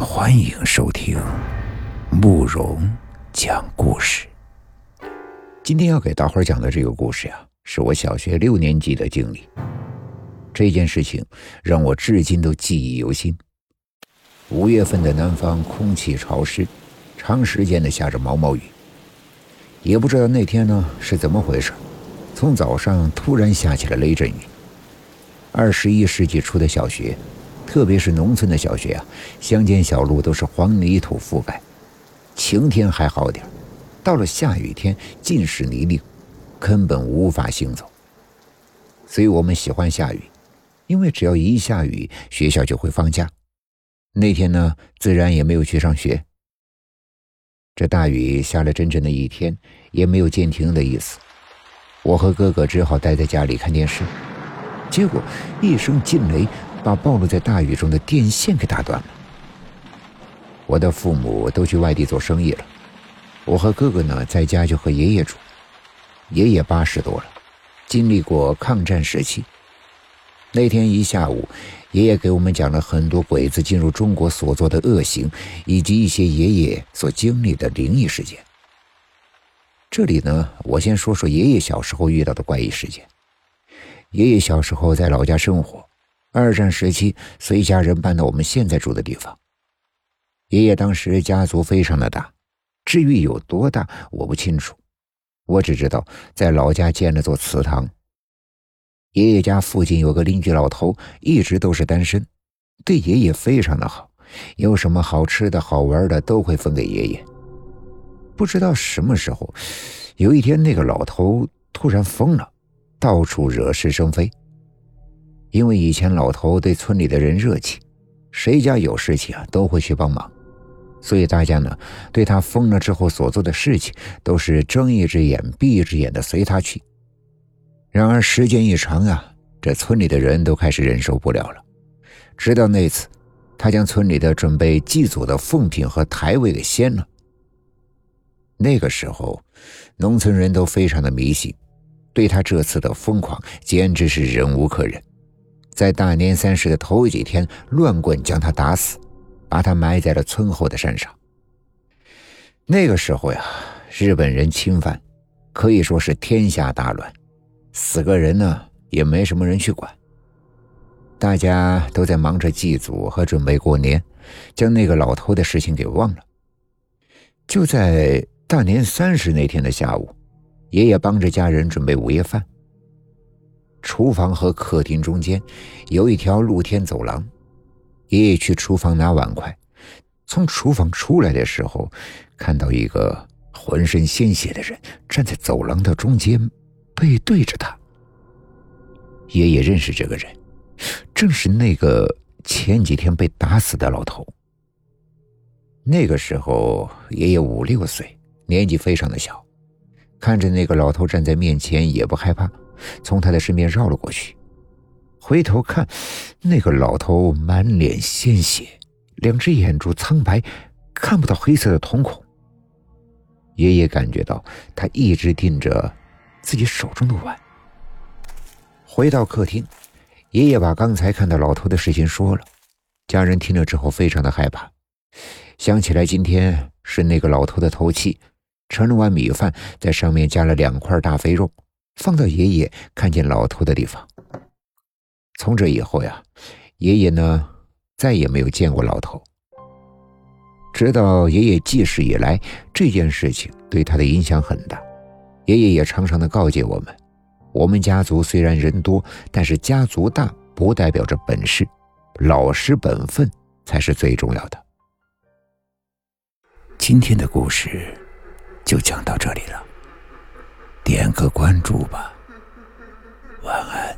欢迎收听慕容讲故事。今天要给大伙儿讲的这个故事呀，是我小学六年级的经历。这件事情让我至今都记忆犹新。五月份的南方空气潮湿，长时间的下着毛毛雨。也不知道那天呢是怎么回事，从早上突然下起了雷阵雨。二十一世纪初的小学。特别是农村的小学啊，乡间小路都是黄泥土覆盖，晴天还好点到了下雨天尽是泥泞，根本无法行走。所以我们喜欢下雨，因为只要一下雨，学校就会放假。那天呢，自然也没有去上学。这大雨下了整整的一天，也没有见停的意思。我和哥哥只好待在家里看电视，结果一声惊雷。把暴露在大雨中的电线给打断了。我的父母都去外地做生意了，我和哥哥呢在家就和爷爷住。爷爷八十多了，经历过抗战时期。那天一下午，爷爷给我们讲了很多鬼子进入中国所做的恶行，以及一些爷爷所经历的灵异事件。这里呢，我先说说爷爷小时候遇到的怪异事件。爷爷小时候在老家生活。二战时期，随家人搬到我们现在住的地方。爷爷当时家族非常的大，至于有多大，我不清楚。我只知道在老家建了座祠堂。爷爷家附近有个邻居老头，一直都是单身，对爷爷非常的好，有什么好吃的好玩的都会分给爷爷。不知道什么时候，有一天那个老头突然疯了，到处惹是生非。因为以前老头对村里的人热情，谁家有事情啊都会去帮忙，所以大家呢对他疯了之后所做的事情都是睁一只眼闭一只眼的随他去。然而时间一长啊，这村里的人都开始忍受不了了。直到那次，他将村里的准备祭祖的奉品和台位给掀了。那个时候，农村人都非常的迷信，对他这次的疯狂简直是忍无可忍。在大年三十的头几天，乱棍将他打死，把他埋在了村后的山上。那个时候呀，日本人侵犯，可以说是天下大乱，死个人呢也没什么人去管。大家都在忙着祭祖和准备过年，将那个老头的事情给忘了。就在大年三十那天的下午，爷爷帮着家人准备午夜饭。厨房和客厅中间有一条露天走廊。爷爷去厨房拿碗筷，从厨房出来的时候，看到一个浑身鲜血的人站在走廊的中间，背对着他。爷爷认识这个人，正是那个前几天被打死的老头。那个时候，爷爷五六岁，年纪非常的小，看着那个老头站在面前，也不害怕。从他的身边绕了过去，回头看，那个老头满脸鲜血，两只眼珠苍白，看不到黑色的瞳孔。爷爷感觉到他一直盯着自己手中的碗。回到客厅，爷爷把刚才看到老头的事情说了，家人听了之后非常的害怕，想起来今天是那个老头的头七，盛了碗米饭，在上面加了两块大肥肉。放到爷爷看见老头的地方。从这以后呀，爷爷呢再也没有见过老头。直到爷爷记事以来，这件事情对他的影响很大。爷爷也常常的告诫我们：我们家族虽然人多，但是家族大不代表着本事，老实本分才是最重要的。今天的故事就讲到这里了。点个关注吧，晚安。